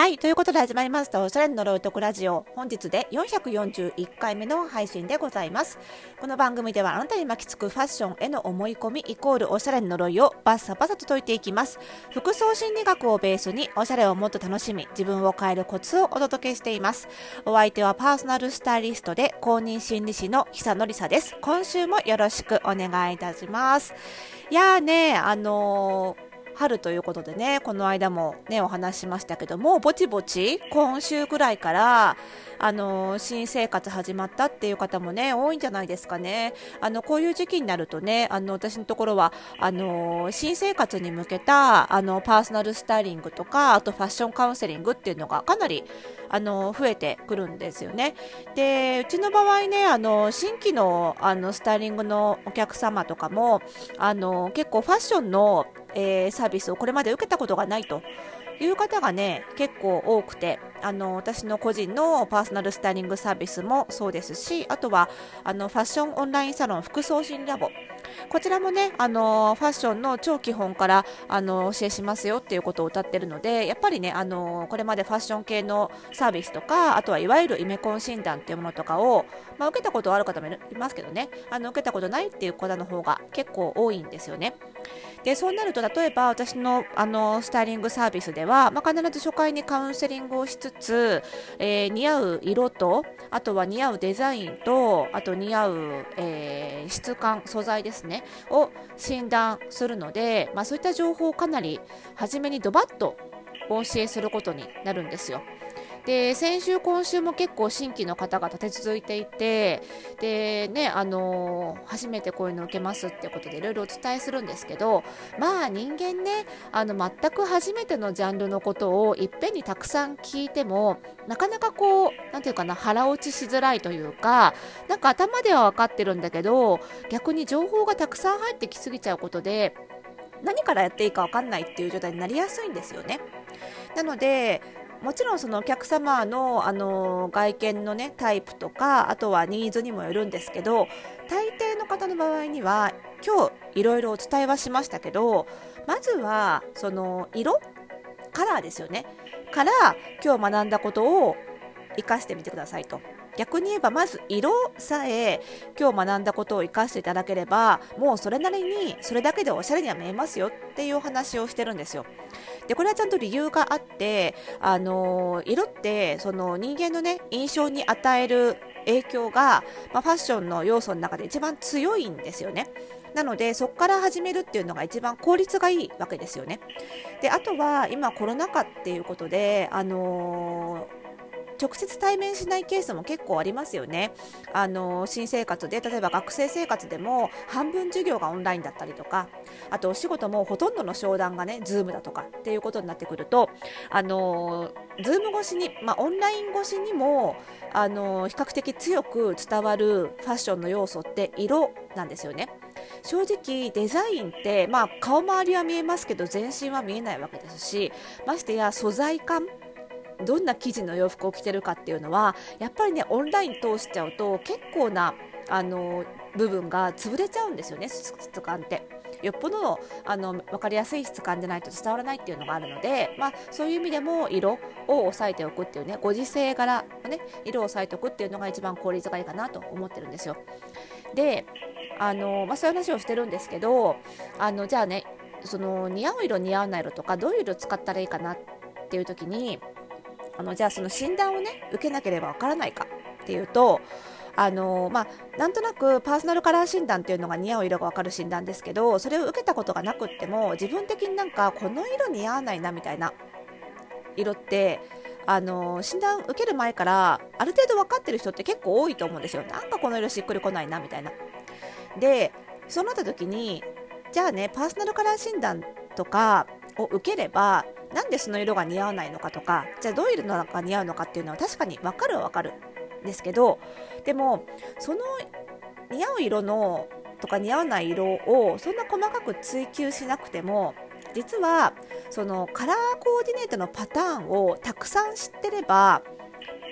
はい。ということで始まりました、おしゃれの呪いとくラジオ。本日で441回目の配信でございます。この番組ではあなたに巻きつくファッションへの思い込みイコールおしゃれの呪いをバッサバサと解いていきます。服装心理学をベースにおしゃれをもっと楽しみ、自分を変えるコツをお届けしています。お相手はパーソナルスタイリストで公認心理師の久典沙です。今週もよろしくお願いいたします。いやーね、あのー春ということでね、この間もね、お話しましたけども、ぼちぼち今週ぐらいから、あの、新生活始まったっていう方もね、多いんじゃないですかね。あの、こういう時期になるとね、あの、私のところは、あの、新生活に向けた、あの、パーソナルスタイリングとか、あとファッションカウンセリングっていうのがかなり、あの、増えてくるんですよね。で、うちの場合ね、あの、新規の、あの、スタイリングのお客様とかも、あの、結構ファッションの、えー、サービスをこれまで受けたことがないという方がね結構多くてあの私の個人のパーソナルスタイリングサービスもそうですしあとはあのファッションオンラインサロン服装診ラボこちらもねあのファッションの超基本からあの教えしますよっていうことを歌ってるのでやっぱりねあのこれまでファッション系のサービスとかあとはいわゆるイメコン診断っていうものとかを、まあ、受けたことある方もいますけどねあの受けたことないっていう方の方が結構多いんですよね。でそうなると例えば私のあのスタイリングサービスでは、まあ、必ず初回にカウンセリングをしつつ、えー、似合う色とあとは似合うデザインとあと似合う、えー、質感素材ですねを診断するので、まあ、そういった情報をかなり初めにドバッとお教えすることになるんですよ。で先週、今週も結構新規の方が立て続いていてで、ねあのー、初めてこういうの受けますってことでいろいろお伝えするんですけどまあ人間ねあの全く初めてのジャンルのことをいっぺんにたくさん聞いてもなかなかこうなんていうかな腹落ちしづらいというかなんか頭では分かってるんだけど逆に情報がたくさん入ってきすぎちゃうことで何からやっていいか分かんないっていう状態になりやすいんですよね。なのでもちろんそのお客様のあの外見のねタイプとかあとはニーズにもよるんですけど大抵の方の場合には今日いろいろお伝えはしましたけどまずはその色？カラーですよね。から今日学んだことを活かしてみてくださいと。逆に言えばまず色さえ今日学んだことを生かしていただければもうそれなりにそれだけでおしゃれには見えますよっていうお話をしてるんですよ。でこれはちゃんと理由があってあの色ってその人間のね印象に与える影響が、まあ、ファッションの要素の中で一番強いんですよね。なのでそこから始めるっていうのが一番効率がいいわけですよね。であとは今コロナ禍っていうことで、あのー直接対面しないケースも結構ありますよね。あの新生活で例えば学生生活でも半分授業がオンラインだったりとかあとお仕事もほとんどの商談がね Zoom だとかっていうことになってくるとあの Zoom 越しに、まあ、オンライン越しにもあの比較的強く伝わるファッションの要素って色なんですよね。正直デザインって、まあ、顔周りは見えますけど全身は見えないわけですしましてや素材感どんな生地の洋服を着てるかっていうのはやっぱりねオンライン通しちゃうと結構なあの部分が潰れちゃうんですよね質感って。よっぽどあの分かりやすい質感でないと伝わらないっていうのがあるので、まあ、そういう意味でも色を押さえておくっていうねご時世柄のね色を押さえておくっていうのが一番効率がいいかなと思ってるんですよ。であの、まあ、そういう話をしてるんですけどあのじゃあねその似合う色似合わない色とかどういう色使ったらいいかなっていう時にあのじゃあその診断をね受けなければわからないかっていうとあのまあ、なんとなくパーソナルカラー診断っていうのが似合う色が分かる診断ですけどそれを受けたことがなくっても自分的になんかこの色似合わないなみたいな色ってあの診断受ける前からある程度分かってる人って結構多いと思うんですよ。なんかこの色しっくりこないなみたいな。でそうなった時にじゃあねパーソナルカラー診断とかを受ければなんでその色が似合わないのかとかじゃあどういうのが似合うのかっていうのは確かに分かるは分かるんですけどでもその似合う色のとか似合わない色をそんな細かく追求しなくても実はそのカラーコーディネートのパターンをたくさん知ってれば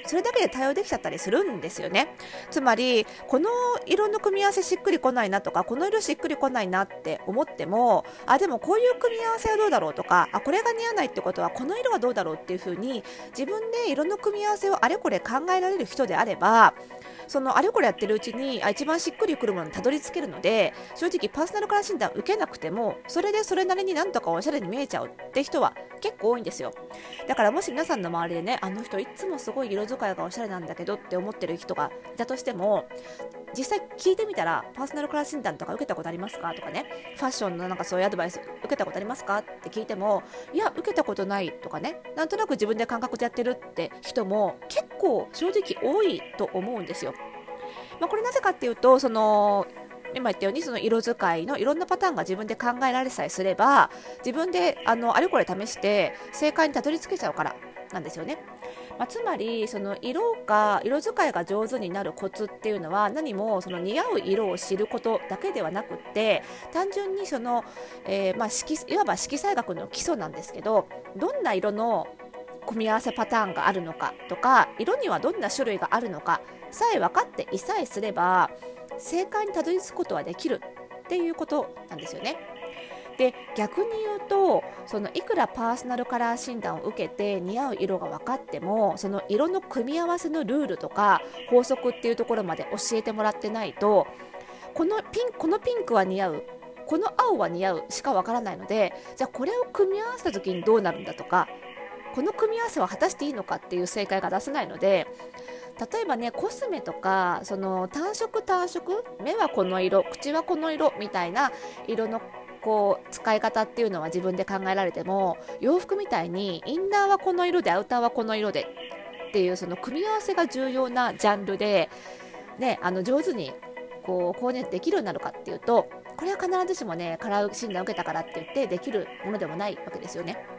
それだけで対応できちゃったりするんですよね。つまりこの色の組み合わせしっくりこないなとかこの色しっくりこないなって思ってもあでもこういう組み合わせはどうだろうとかあこれが似合わないってことはこの色はどうだろうっていうふうに自分で色の組み合わせをあれこれ考えられる人であればそのあれこれやってるうちにあ一番しっくりくるものにたどり着けるので正直パーソナルカラー診断受けなくてもそれでそれなりになんとかおしゃれに見えちゃうって人は結構多いんですよ。だからもし皆さんの周りでねあの人いつもすごい色使いがおしゃれなんだけどって思ってる人がいたとしても実際聞いてみたらパーソナルカラー診断とか受けたことありますか？とかねファッションのなんかそういうアドバイス受けたことありますか？って聞いてもいや受けたことないとかねなんとなく自分で感覚でやってるって人も結構正直多いと思うんですよ。まあ、これなぜかっていうとその今言ったようにその色使いのいろんなパターンが自分で考えられさえすれば自分であのあれこれ試して正解にたどり着けちゃうからなんですよね。まあ、つまりその色が色使いが上手になるコツっていうのは何もその似合う色を知ることだけではなくって単純にその、えー、まあ色いわば色彩学の基礎なんですけどどんな色の組み合わせパターンがあるのかとか色にはどんな種類があるのかさえ分かっていさえすれば正解にたどり着くことはできるっていうことなんですよね。で逆に言うとそのいくらパーソナルカラー診断を受けて似合う色が分かってもその色の組み合わせのルールとか法則っていうところまで教えてもらってないとこのピンこのピンクは似合うこの青は似合うしか分からないのでじゃあこれを組み合わせた時にどうなるんだとかこの組み合わせは果たしていいのかっていう正解が出せないので例えばねコスメとかその単色単色目はこの色口はこの色みたいな色のこう使い方っていうのは自分で考えられても洋服みたいにインナーはこの色でアウターはこの色でっていうその組み合わせが重要なジャンルで、ね、あの上手にこうコーディネートできるようになるかっていうとこれは必ずしもねカラー診断を受けたからって言ってできるものでもないわけですよね。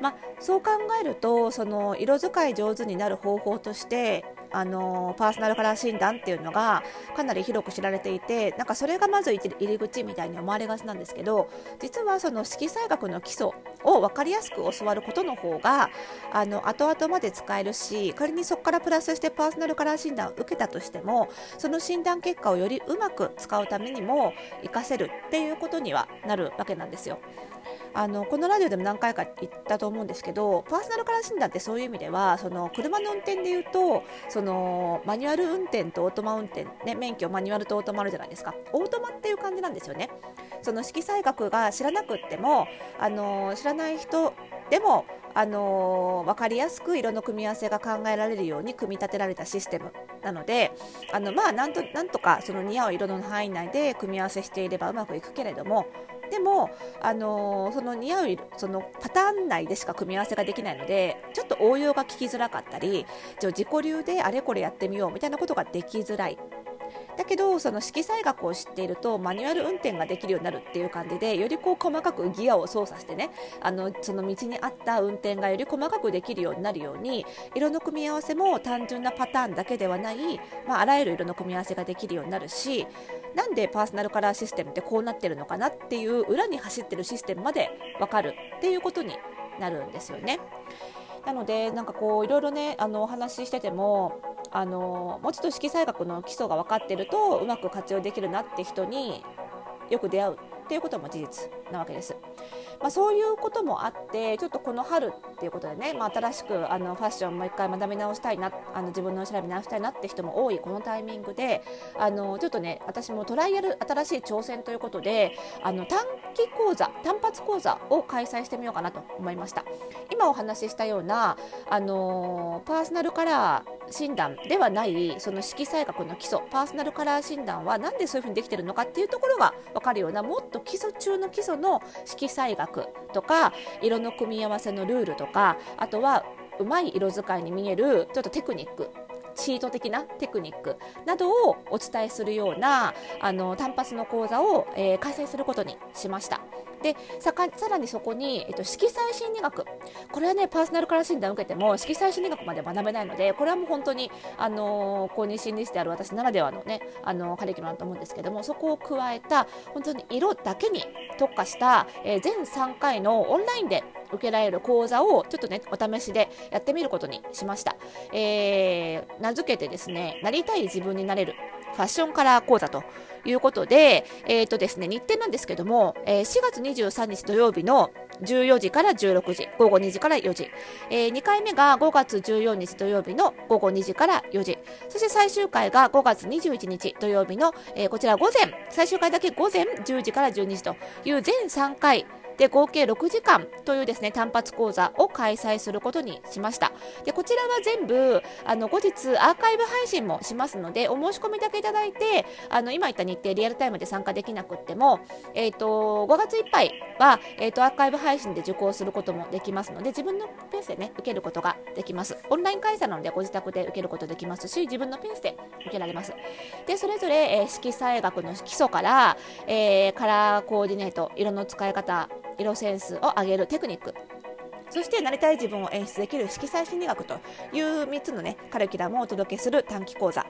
まあ、そう考えるとその色使い上手になる方法としてあのパーソナルカラー診断っていうのがかなり広く知られていてなんかそれがまず入り口みたいに思われがちなんですけど実はその色彩学の基礎を分かりやすく教わることの方があの後々まで使えるし仮にそこからプラスしてパーソナルカラー診断を受けたとしてもその診断結果をよりうまく使うためにも活かせるっていうことにはなるわけなんですよ。あのこのラジオでも何回か言ったと思うんですけどパーソナルカラー診断ってそういう意味ではその車の運転でいうとそのマニュアル運転とオートマ運転、ね、免許マニュアルとオートマあるじゃないですか。オートマっていう感じなんですよね。その色彩学が知らなくってもあの知らない人でもあの分かりやすく色の組み合わせが考えられるように組み立てられたシステムなのであのまあなんとなんとかその似合う色の範囲内で組み合わせしていればうまくいくけれどもでも、あのその似合うそのパターン内でしか組み合わせができないのでちょっと応用が効きづらかったりじゃ自己流であれこれやってみようみたいなことができづらい。けどその色彩学を知っているとマニュアル運転ができるようになるっていう感じでよりこう細かくギアを操作してねあのその道に合った運転がより細かくできるようになるように色の組み合わせも単純なパターンだけではない、まあ、あらゆる色の組み合わせができるようになるしなんでパーソナルカラーシステムってこうなってるのかなっていう裏に走ってるシステムまで分かるっていうことになるんですよね。なのでなんかこういろいろねあのお話ししててもあのもうちょっと色彩学の基礎が分かってるとうまく活用できるなって人によく出会うっていうことも事実なわけです。まあ、そういうこともあってちょっとこの春っていうことでね、まあ、新しくあのファッションもう一回学び直したいなあの自分の調べ直したいなって人も多いこのタイミングであのちょっとね私もトライアル新しい挑戦ということであの短期講座単発講座を開催してみようかなと思いました。今お話ししたようなあのパーソナルカラー診断ではないその色彩学の基礎パーソナルカラー診断はなんでそういうふうにできてるのかっていうところが分かるようなもっと基礎中の基礎の色彩学とか色の組み合わせのルールとかあとはうまい色使いに見えるちょっとテクニックチート的なテクニックなどをお伝えするようなあの単発の講座を、えー、開催することにしました。でさらにそこに、えっと、色彩心理学これはねパーソナルカラー診断を受けても色彩心理学まで学べないのでこれはもう本当に、あの公認心理師である私ならではのねあのカリキュラムだと思うんですけどもそこを加えた本当に色だけに特化した、えー、全3回のオンラインで受けられる講座をちょっとねお試しでやってみることにしました、えー、名付けてですねなりたい自分になれるファッションカラー講座ということで、えーとですね、日程なんですけども、えー、4月23日土曜日の14時から16時、午後2時から4時、えー、2回目が5月14日土曜日の午後2時から4時、そして最終回が5月21日土曜日の、えー、こちら午前、最終回だけ午前10時から12時という全3回で合計6時間というですね単発講座を開催することにしました。でこちらは全部あの後日アーカイブ配信もしますのでお申し込みだけいただいてあの今言った日程リアルタイムで参加できなくっても、えーと、5月いっぱいは、えーと、アーカイブ配信で受講することもできますので自分のペースでね受けることができます。オンライン開催なのでご自宅で受けることできますし自分のペースで受けられます。でそれぞれ、えー、色彩学の基礎から、えー、カラーコーディネート色の使い方色センスを上げるテクニック。そしてなりたい自分を演出できる色彩心理学という3つのねカリキュラムをお届けする短期講座。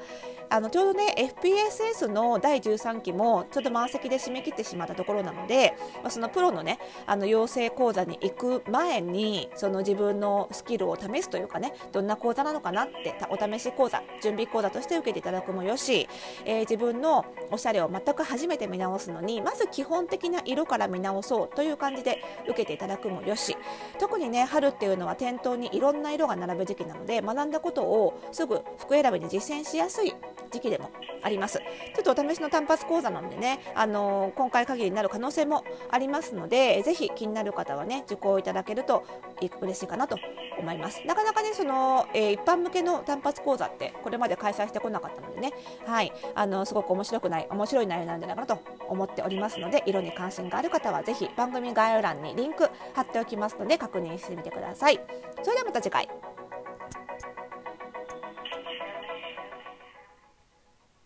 あのちょうどね FPSS の第13期もちょっと満席で締め切ってしまったところなのでそのプロのねあの養成講座に行く前にその自分のスキルを試すというかねどんな講座なのかなってお試し講座準備講座として受けていただくもよし、えー、自分のおしゃれを全く初めて見直すのにまず基本的な色から見直そうという感じで受けていただくもよし。特ににね春っていうのは店頭にいろんな色が並ぶ時期なので学んだことをすぐ服選びに実践しやすい時期でもあります。ちょっとお試しの単発講座なんでね、あのー、今回限りになる可能性もありますのでぜひ気になる方はね受講いただけると嬉しいかなと思います。なかなかねその、えー、一般向けの単発講座ってこれまで開催してこなかったのでね。はい。あのすごく面白くない面白い内容なんじゃないかなと思っておりますので色に関心がある方はぜひ番組概要欄にリンク貼っておきますので確認してみてください。それではまた次回。